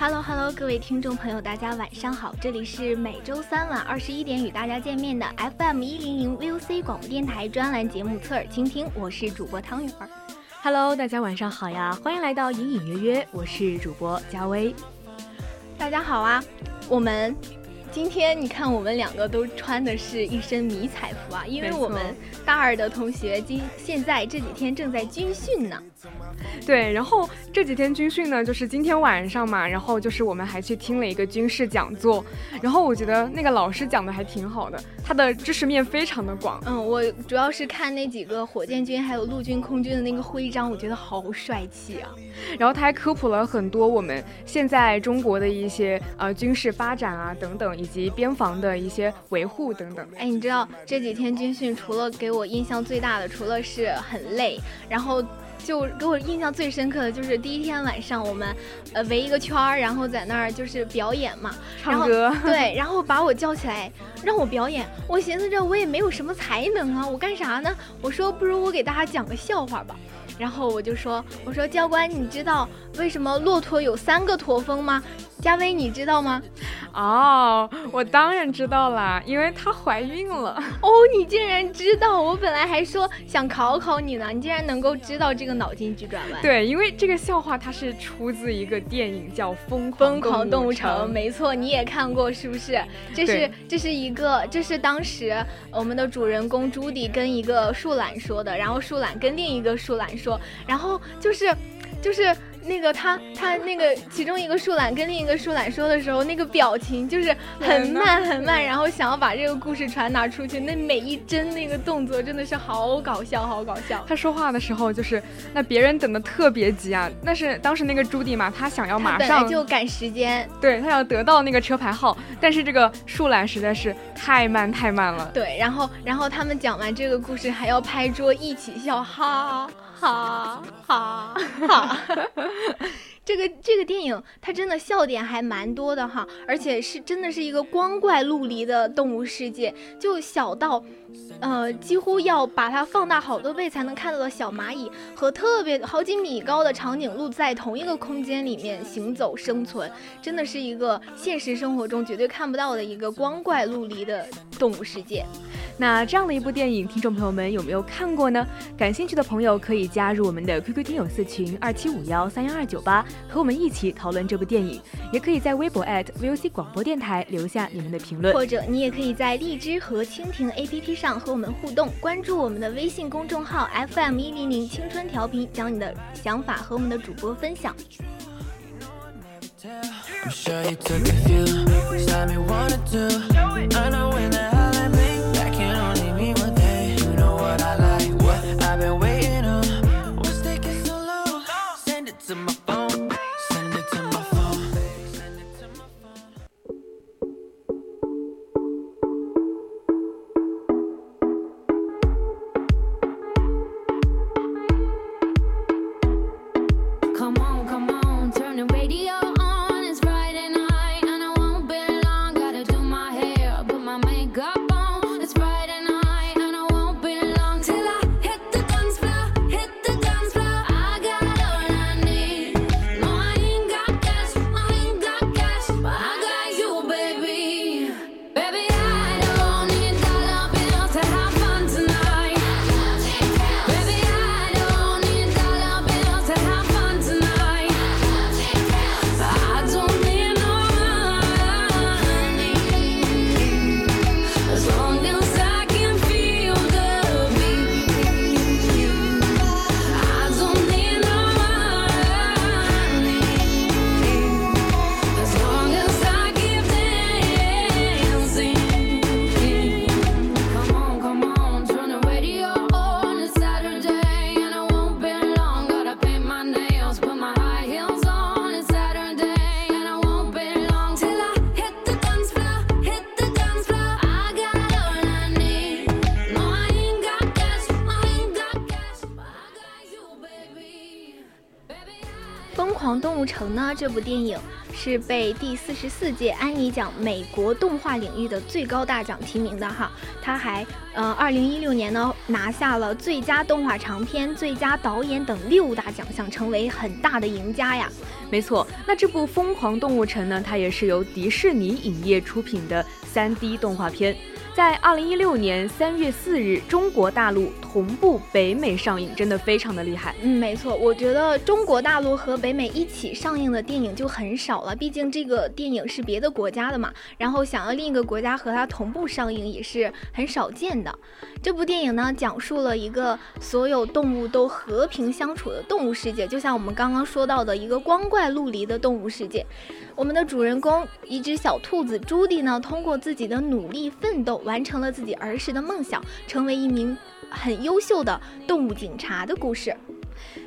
Hello Hello，各位听众朋友，大家晚上好，这里是每周三晚二十一点与大家见面的 FM 一零零 VOC 广播电台专栏节目《侧耳倾听》，我是主播汤圆儿。Hello，大家晚上好呀，欢迎来到隐隐约约，我是主播佳薇。大家好啊，我们。今天你看，我们两个都穿的是一身迷彩服啊，因为我们大二的同学今现在这几天正在军训呢。对，然后这几天军训呢，就是今天晚上嘛，然后就是我们还去听了一个军事讲座，然后我觉得那个老师讲的还挺好的，他的知识面非常的广。嗯，我主要是看那几个火箭军还有陆军空军的那个徽章，我觉得好帅气啊。然后他还科普了很多我们现在中国的一些呃军事发展啊等等。以及边防的一些维护等等。哎，你知道这几天军训，除了给我印象最大的，除了是很累，然后就给我印象最深刻的就是第一天晚上，我们呃围一个圈儿，然后在那儿就是表演嘛，唱歌。对，然后把我叫起来让我表演，我寻思着我也没有什么才能啊，我干啥呢？我说不如我给大家讲个笑话吧。然后我就说，我说教官，你知道为什么骆驼有三个驼峰吗？佳薇，你知道吗？哦，我当然知道啦，因为她怀孕了。哦，你竟然知道！我本来还说想考考你呢，你竟然能够知道这个脑筋急转弯。对，因为这个笑话它是出自一个电影，叫《疯疯狂动物城》。没错，你也看过是不是？这是这是一个，这是当时我们的主人公朱迪跟一个树懒说的，然后树懒跟另一个树懒说，然后就是就是。那个他他那个其中一个树懒跟另一个树懒说的时候，那个表情就是很慢很慢，然后想要把这个故事传达出去，那每一帧那个动作真的是好搞笑，好搞笑。他说话的时候就是那别人等的特别急啊，那是当时那个朱迪嘛，他想要马上就赶时间，对他要得到那个车牌号，但是这个树懒实在是太慢太慢了。对，然后然后他们讲完这个故事还要拍桌一起笑，哈。好好好！这个这个电影它真的笑点还蛮多的哈，而且是真的是一个光怪陆离的动物世界，就小到。呃，几乎要把它放大好多倍才能看到的小蚂蚁和特别好几米高的长颈鹿在同一个空间里面行走生存，真的是一个现实生活中绝对看不到的一个光怪陆离的动物世界。那这样的一部电影，听众朋友们有没有看过呢？感兴趣的朋友可以加入我们的 QQ 听友四群二七五幺三幺二九八，和我们一起讨论这部电影。也可以在微博 @VOC 广播电台留下你们的评论，或者你也可以在荔枝和蜻蜓 APP 上。和我们互动，关注我们的微信公众号 FM 一零零青春调频，将你的想法和我们的主播分享。这部电影是被第四十四届安妮奖美国动画领域的最高大奖提名的哈。他还呃，二零一六年呢拿下了最佳动画长片、最佳导演等六大奖项，成为很大的赢家呀。没错，那这部《疯狂动物城》呢，它也是由迪士尼影业出品的三 D 动画片。在二零一六年三月四日，中国大陆同步北美上映，真的非常的厉害。嗯，没错，我觉得中国大陆和北美一起上映的电影就很少了，毕竟这个电影是别的国家的嘛，然后想要另一个国家和它同步上映也是很少见的。这部电影呢，讲述了一个所有动物都和平相处的动物世界，就像我们刚刚说到的一个光怪陆离的动物世界。我们的主人公一只小兔子朱迪呢，通过自己的努力奋斗，完成了自己儿时的梦想，成为一名很优秀的动物警察的故事。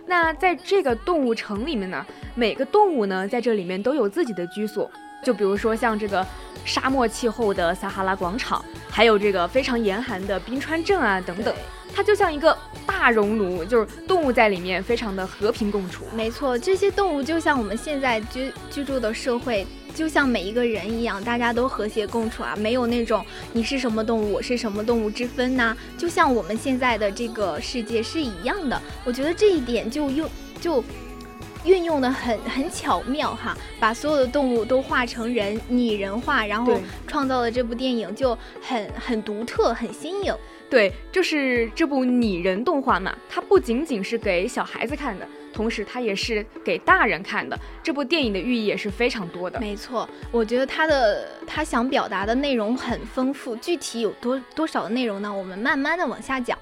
那在这个动物城里面呢，每个动物呢，在这里面都有自己的居所。就比如说像这个沙漠气候的撒哈拉广场，还有这个非常严寒的冰川镇啊等等。它就像一个大熔炉，就是动物在里面非常的和平共处。没错，这些动物就像我们现在居居住的社会，就像每一个人一样，大家都和谐共处啊，没有那种你是什么动物，我是什么动物之分呐。就像我们现在的这个世界是一样的。我觉得这一点就用就运用的很很巧妙哈，把所有的动物都画成人拟人化，然后创造的这部电影就很很独特，很新颖。对，就是这部拟人动画嘛，它不仅仅是给小孩子看的，同时它也是给大人看的。这部电影的寓意也是非常多的。没错，我觉得它的它想表达的内容很丰富，具体有多多少的内容呢？我们慢慢的往下讲。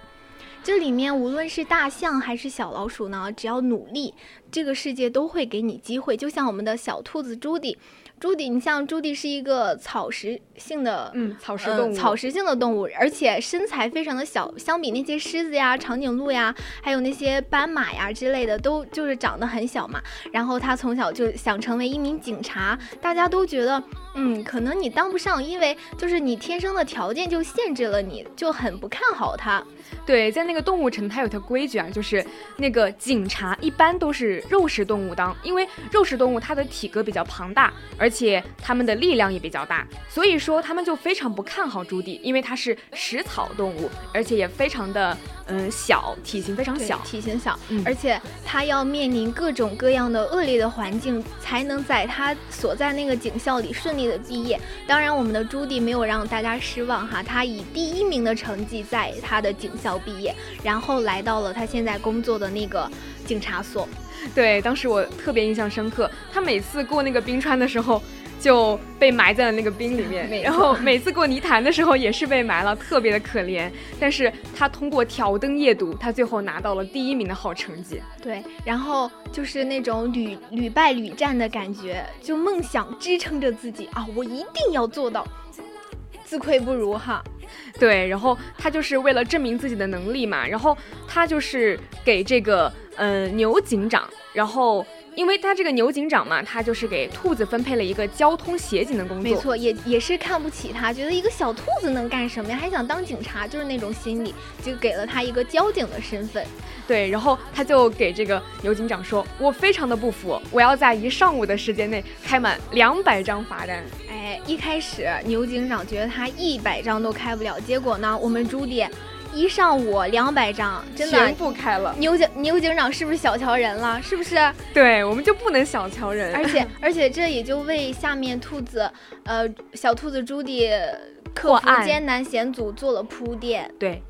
这里面无论是大象还是小老鼠呢，只要努力，这个世界都会给你机会。就像我们的小兔子朱迪。朱迪，你像朱迪是一个草食性的，嗯，草食动物，草食性的动物，而且身材非常的小，相比那些狮子呀、长颈鹿呀，还有那些斑马呀之类的，都就是长得很小嘛。然后他从小就想成为一名警察，大家都觉得，嗯，可能你当不上，因为就是你天生的条件就限制了你，就很不看好他。对，在那个动物城，它有条规矩啊，就是那个警察一般都是肉食动物当，因为肉食动物它的体格比较庞大，而且它们的力量也比较大，所以说他们就非常不看好朱棣，因为它是食草动物，而且也非常的。嗯，小体型非常小，体型小，而且它要面临各种各样的恶劣的环境，才能在它所在那个警校里顺利的毕业。当然，我们的朱棣没有让大家失望哈，他以第一名的成绩在他的警校毕业，然后来到了他现在工作的那个警察所。对，当时我特别印象深刻，他每次过那个冰川的时候。就被埋在了那个冰里面，然后每次过泥潭的时候也是被埋了，特别的可怜。但是他通过挑灯夜读，他最后拿到了第一名的好成绩。对，然后就是那种屡屡败屡战的感觉，就梦想支撑着自己啊，我一定要做到，自愧不如哈。对，然后他就是为了证明自己的能力嘛，然后他就是给这个嗯牛警长，然后。因为他这个牛警长嘛，他就是给兔子分配了一个交通协警的工作。没错，也也是看不起他，觉得一个小兔子能干什么呀？还想当警察，就是那种心理，就给了他一个交警的身份。对，然后他就给这个牛警长说：“我非常的不服，我要在一上午的时间内开满两百张罚单。”哎，一开始牛警长觉得他一百张都开不了，结果呢，我们朱迪。一上午两百张，真的全部开了。牛警牛警长是不是小瞧人了？是不是？对，我们就不能小瞧人。而且 而且这也就为下面兔子，呃，小兔子朱迪克服艰难险阻做了铺垫。对。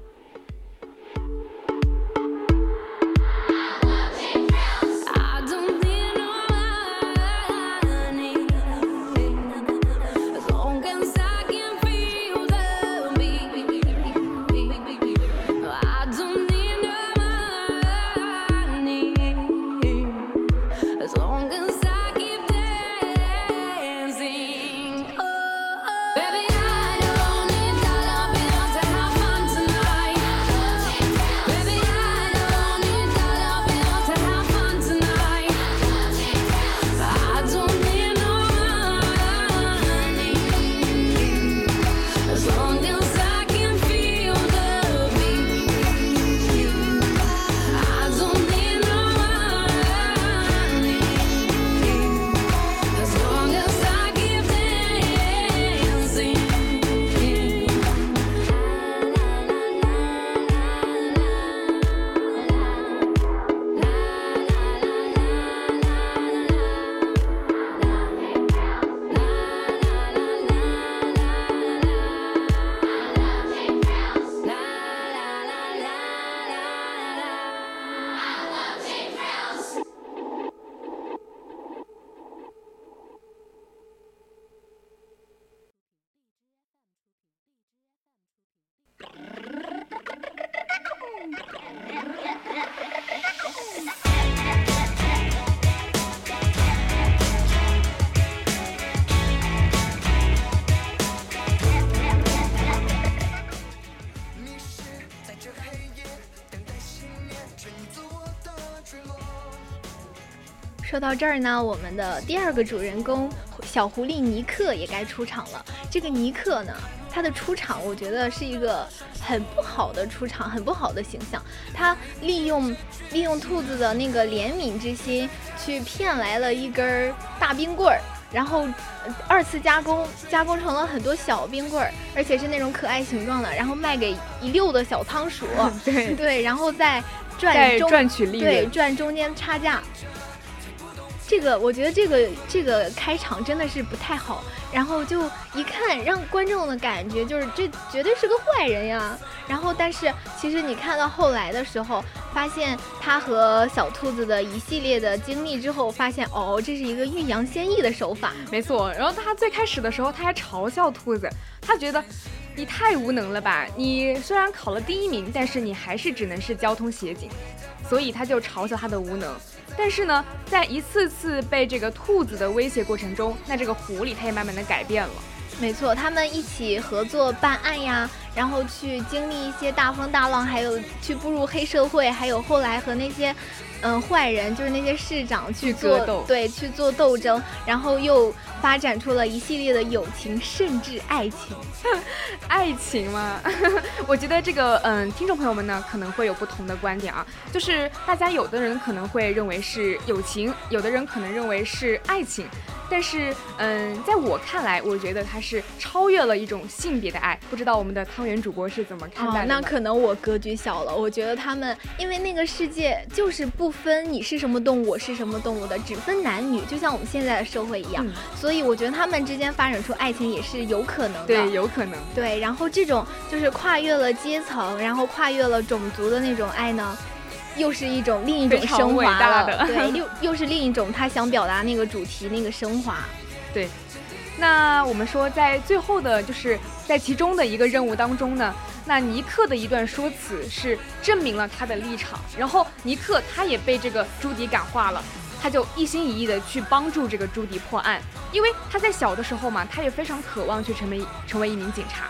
说到这儿呢，我们的第二个主人公小狐狸尼克也该出场了。这个尼克呢，他的出场我觉得是一个很不好的出场，很不好的形象。他利用利用兔子的那个怜悯之心，去骗来了一根大冰棍儿。然后二次加工，加工成了很多小冰棍儿，而且是那种可爱形状的，然后卖给一溜的小仓鼠。对对，然后再赚中赚取利润，对，赚中间差价。这个我觉得这个这个开场真的是不太好，然后就一看让观众的感觉就是这绝对是个坏人呀。然后但是其实你看到后来的时候，发现他和小兔子的一系列的经历之后，发现哦，这是一个欲扬先抑的手法。没错。然后他最开始的时候他还嘲笑兔子，他觉得你太无能了吧？你虽然考了第一名，但是你还是只能是交通协警，所以他就嘲笑他的无能。但是呢，在一次次被这个兔子的威胁过程中，那这个狐狸它也慢慢的改变了。没错，他们一起合作办案呀，然后去经历一些大风大浪，还有去步入黑社会，还有后来和那些。嗯，坏人就是那些市长去做对去做斗争，然后又发展出了一系列的友情，甚至爱情。爱情吗，我觉得这个嗯，听众朋友们呢可能会有不同的观点啊，就是大家有的人可能会认为是友情，有的人可能认为是爱情。但是，嗯，在我看来，我觉得它是超越了一种性别的爱。不知道我们的汤圆主播是怎么看待的？那可能我格局小了。我觉得他们，因为那个世界就是不分你是什么动物，我是什么动物的，只分男女，就像我们现在的社会一样。所以我觉得他们之间发展出爱情也是有可能的。对，有可能。对，然后这种就是跨越了阶层，然后跨越了种族的那种爱呢？又是一种另一种升华了，对，又又是另一种他想表达那个主题那个升华，对。那我们说，在最后的，就是在其中的一个任务当中呢，那尼克的一段说辞是证明了他的立场，然后尼克他也被这个朱迪感化了，他就一心一意的去帮助这个朱迪破案，因为他在小的时候嘛，他也非常渴望去成为成为一名警察，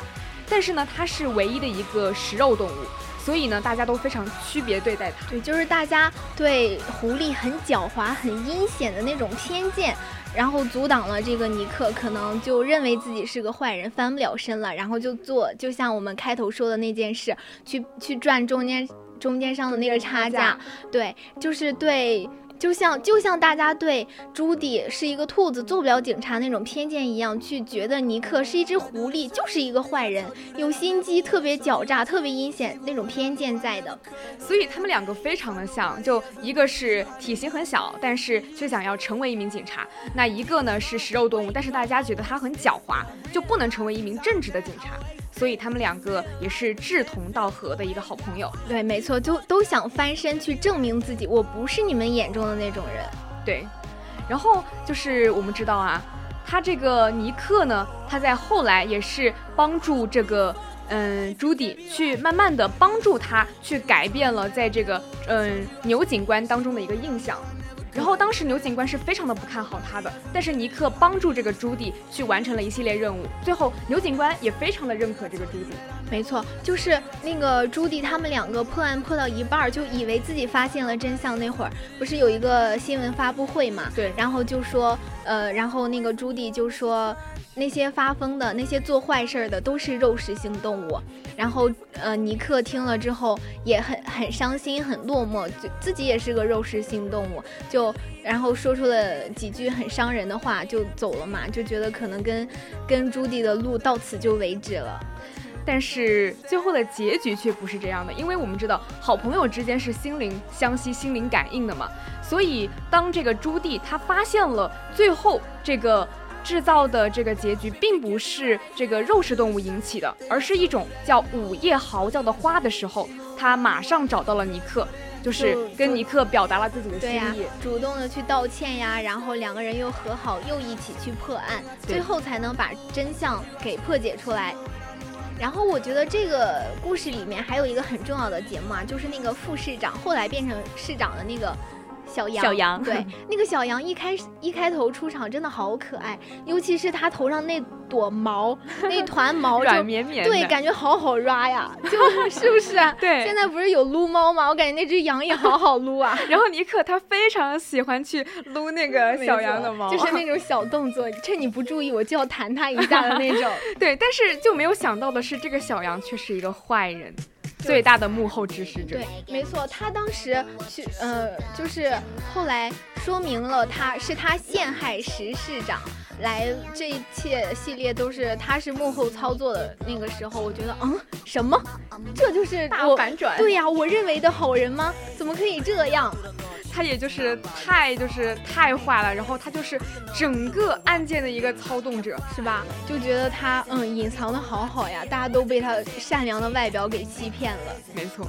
但是呢，他是唯一的一个食肉动物。所以呢，大家都非常区别对待他。对，就是大家对狐狸很狡猾、很阴险的那种偏见，然后阻挡了这个尼克，可能就认为自己是个坏人，翻不了身了，然后就做，就像我们开头说的那件事，去去赚中间中间商的那个差价。对，就是对。就像就像大家对朱迪是一个兔子做不了警察那种偏见一样，去觉得尼克是一只狐狸就是一个坏人，有心机，特别狡诈，特别阴险那种偏见在的。所以他们两个非常的像，就一个是体型很小，但是却想要成为一名警察；那一个呢是食肉动物，但是大家觉得他很狡猾，就不能成为一名正直的警察。所以他们两个也是志同道合的一个好朋友。对，没错，就都想翻身去证明自己，我不是你们眼中的那种人。对，然后就是我们知道啊，他这个尼克呢，他在后来也是帮助这个嗯朱迪去慢慢的帮助他去改变了在这个嗯牛警官当中的一个印象。然后当时牛警官是非常的不看好他的，但是尼克帮助这个朱迪去完成了一系列任务，最后牛警官也非常的认可这个朱迪。没错，就是那个朱迪他们两个破案破到一半，就以为自己发现了真相。那会儿不是有一个新闻发布会嘛？对，然后就说，呃，然后那个朱迪就说。那些发疯的、那些做坏事的都是肉食性动物。然后，呃，尼克听了之后也很很伤心、很落寞，就自己也是个肉食性动物，就然后说出了几句很伤人的话，就走了嘛，就觉得可能跟跟朱迪的路到此就为止了。但是最后的结局却不是这样的，因为我们知道好朋友之间是心灵相吸、心灵感应的嘛，所以当这个朱棣他发现了最后这个。制造的这个结局并不是这个肉食动物引起的，而是一种叫午夜嚎叫的花的时候，他马上找到了尼克，就是跟尼克表达了自己的心意，主动的去道歉呀，然后两个人又和好，又一起去破案，最后才能把真相给破解出来。然后我觉得这个故事里面还有一个很重要的节目啊，就是那个副市长后来变成市长的那个。小羊，小羊对，那个小羊一开始一开头出场真的好可爱，尤其是它头上那朵毛，那团毛软绵绵，对，感觉好好抓呀，就 是不是啊？对，现在不是有撸猫吗？我感觉那只羊也好好撸啊。然后尼克他非常喜欢去撸那个小羊的毛，就是那种小动作，趁你不注意我就要弹它一下的那种。对，但是就没有想到的是，这个小羊却是一个坏人。最大的幕后指使者，对，没错，他当时去，呃，就是后来说明了他是他陷害石市长，来这一切系列都是他是幕后操作的那个时候，我觉得，嗯，什么？这就是大反转？对呀，我认为的好人吗？怎么可以这样？他也就是太就是太坏了，然后他就是整个案件的一个操纵者，是吧？就觉得他嗯隐藏的好好呀，大家都被他善良的外表给欺骗了。没错。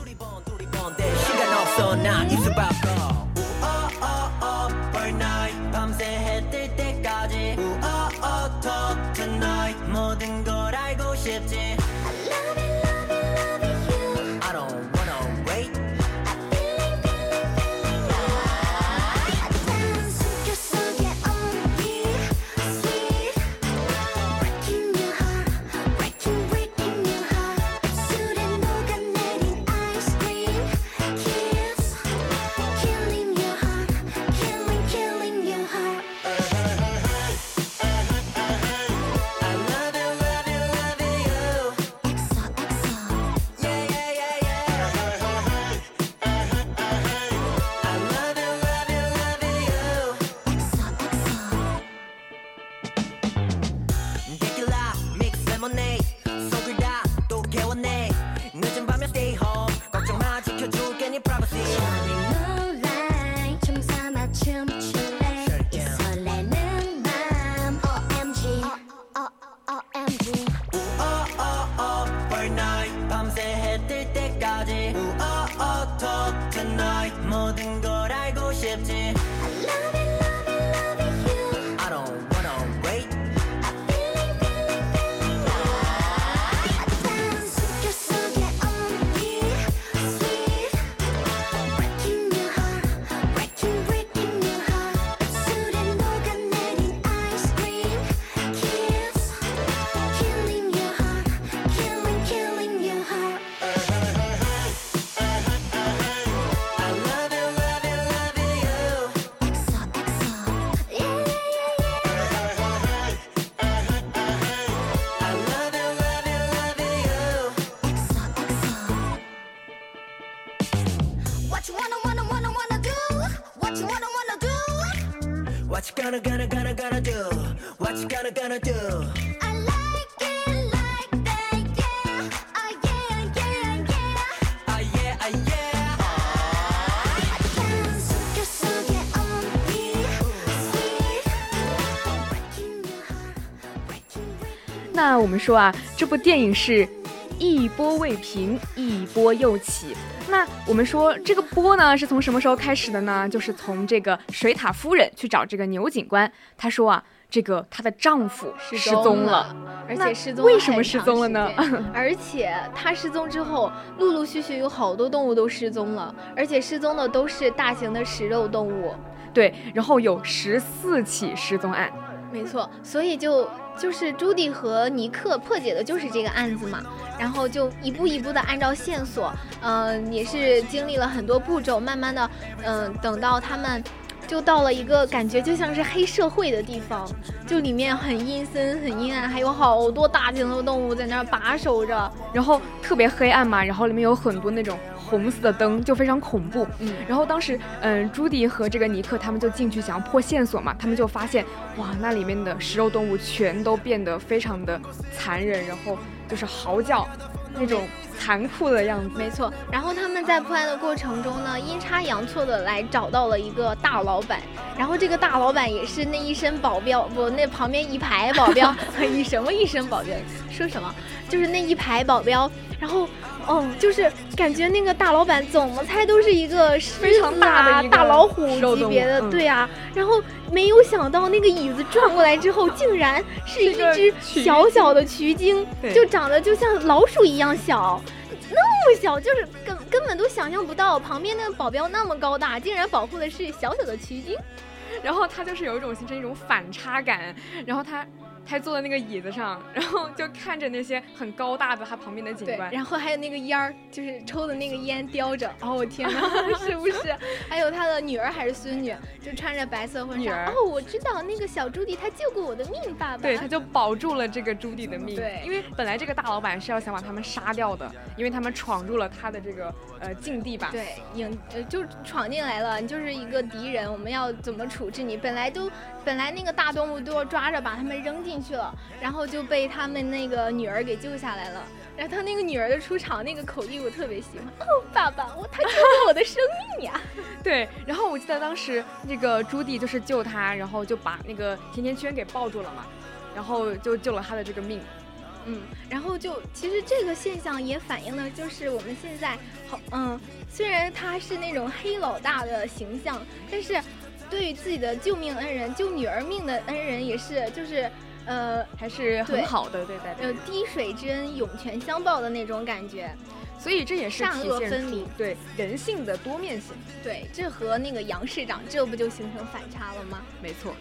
那我们说啊，这部电影是一波未平，一波又起。那我们说这个波呢，是从什么时候开始的呢？就是从这个水獭夫人去找这个牛警官，她说啊，这个她的丈夫失踪了，而且失踪为什么失踪了呢？而且她失踪之后，陆陆续续有好多动物都失踪了，而且失踪的都是大型的食肉动物。对，然后有十四起失踪案。没错，所以就就是朱迪和尼克破解的就是这个案子嘛，然后就一步一步的按照线索，嗯，也是经历了很多步骤，慢慢的，嗯，等到他们就到了一个感觉就像是黑社会的地方，就里面很阴森、很阴暗，还有好多大型的动物在那儿把守着，然后特别黑暗嘛，然后里面有很多那种。红色的灯就非常恐怖，嗯，然后当时，嗯，朱迪和这个尼克他们就进去想要破线索嘛，他们就发现，哇，那里面的食肉动物全都变得非常的残忍，然后就是嚎叫，那种残酷的样子。没错，然后他们在破案的过程中呢，阴差阳错的来找到了一个大老板，然后这个大老板也是那一身保镖，不，那旁边一排保镖，一什么一身保镖？说什么？就是那一排保镖，然后。哦，就是感觉那个大老板怎么猜都是一个非常大的大老虎级别的，对啊。然后没有想到那个椅子转过来之后，竟然是一只小小的渠精，就长得就像老鼠一样小。那么小，就是根根本都想象不到，旁边那个保镖那么高大，竟然保护的是小小的曲鲸。然后他就是有一种形成一种反差感，然后他。坐在那个椅子上，然后就看着那些很高大的他旁边的警官，然后还有那个烟儿，就是抽的那个烟叼着。哦，我天哪，是不是？还有他的女儿还是孙女，就穿着白色婚纱。哦，我知道那个小朱迪，他救过我的命，爸爸。对，他就保住了这个朱迪的命。对，因为本来这个大老板是要想把他们杀掉的，因为他们闯入了他的这个呃禁地吧。对，影呃就闯进来了，你就是一个敌人，我们要怎么处置你？本来都本来那个大动物都要抓着把他们扔进。去了，然后就被他们那个女儿给救下来了。然后他那个女儿的出场那个口译我特别喜欢。哦，爸爸，我他救了我的生命呀！对，然后我记得当时那个朱棣就是救他，然后就把那个甜甜圈给抱住了嘛，然后就救了他的这个命。嗯，然后就其实这个现象也反映了，就是我们现在好，嗯，虽然他是那种黑老大的形象，但是对于自己的救命恩人、救女儿命的恩人也是，就是。呃，还是很好的对待，呃，滴水之恩，涌泉相报的那种感觉，所以这也是善恶分明，对人性的多面性。对，这和那个杨市长，这不就形成反差了吗？没错。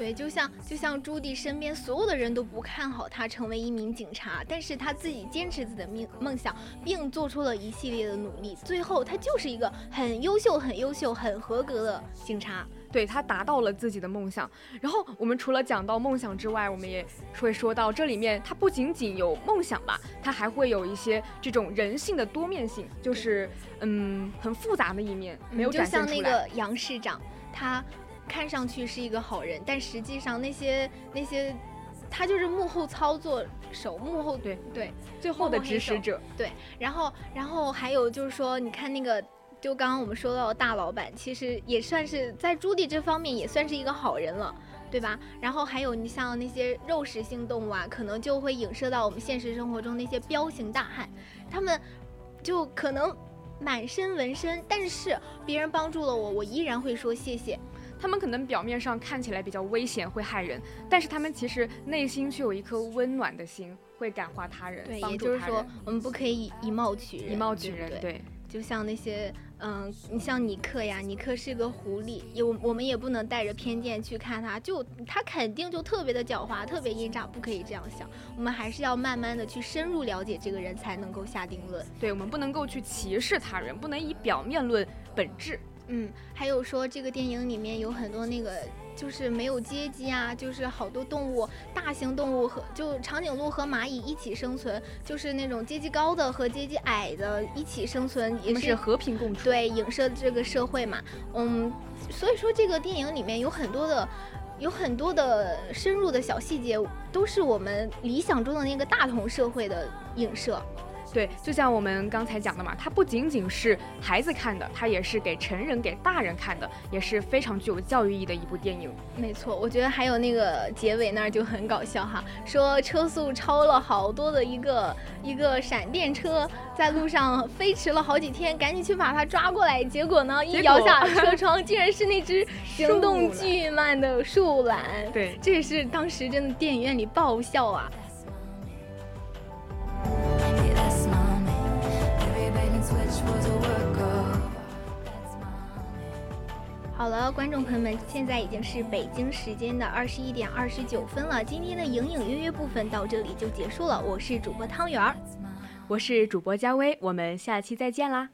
对，就像就像朱棣身边所有的人都不看好他成为一名警察，但是他自己坚持自己的梦梦想，并做出了一系列的努力，最后他就是一个很优秀、很优秀、很合格的警察。对他达到了自己的梦想。然后我们除了讲到梦想之外，我们也会说到这里面，他不仅仅有梦想吧，他还会有一些这种人性的多面性，就是嗯很复杂的一面没有展现出来。就像那个杨市长，他。看上去是一个好人，但实际上那些那些，他就是幕后操作手，幕后对对，最后的指使者对。然后然后还有就是说，你看那个，就刚刚我们说到的大老板，其实也算是在朱棣这方面也算是一个好人了，对吧？然后还有你像那些肉食性动物啊，可能就会影射到我们现实生活中那些彪形大汉，他们就可能满身纹身，但是别人帮助了我，我依然会说谢谢。他们可能表面上看起来比较危险，会害人，但是他们其实内心却有一颗温暖的心，会感化他人，对，也就是说，我们不可以以貌取人，以貌取人，对。就像那些，嗯，你像尼克呀，尼克是个狐狸，有我们也不能带着偏见去看他，就他肯定就特别的狡猾，特别阴诈，不可以这样想。我们还是要慢慢的去深入了解这个人，才能够下定论。对，我们不能够去歧视他人，不能以表面论本质。嗯，还有说这个电影里面有很多那个，就是没有阶级啊，就是好多动物，大型动物和就长颈鹿和蚂蚁一起生存，就是那种阶级高的和阶级矮的一起生存，也是和平共处。对，影射这个社会嘛。嗯，所以说这个电影里面有很多的，有很多的深入的小细节，都是我们理想中的那个大同社会的影射。对，就像我们刚才讲的嘛，它不仅仅是孩子看的，它也是给成人、给大人看的，也是非常具有教育意义的一部电影。没错，我觉得还有那个结尾那儿就很搞笑哈，说车速超了好多的一个一个闪电车，在路上飞驰了好几天，赶紧去把它抓过来，结果呢，一摇下 车窗，竟然是那只行动巨慢的树懒。对，这也是当时真的电影院里爆笑啊。好了，观众朋友们，现在已经是北京时间的二十一点二十九分了。今天的隐隐约约部分到这里就结束了。我是主播汤圆儿，我是主播佳薇，我们下期再见啦。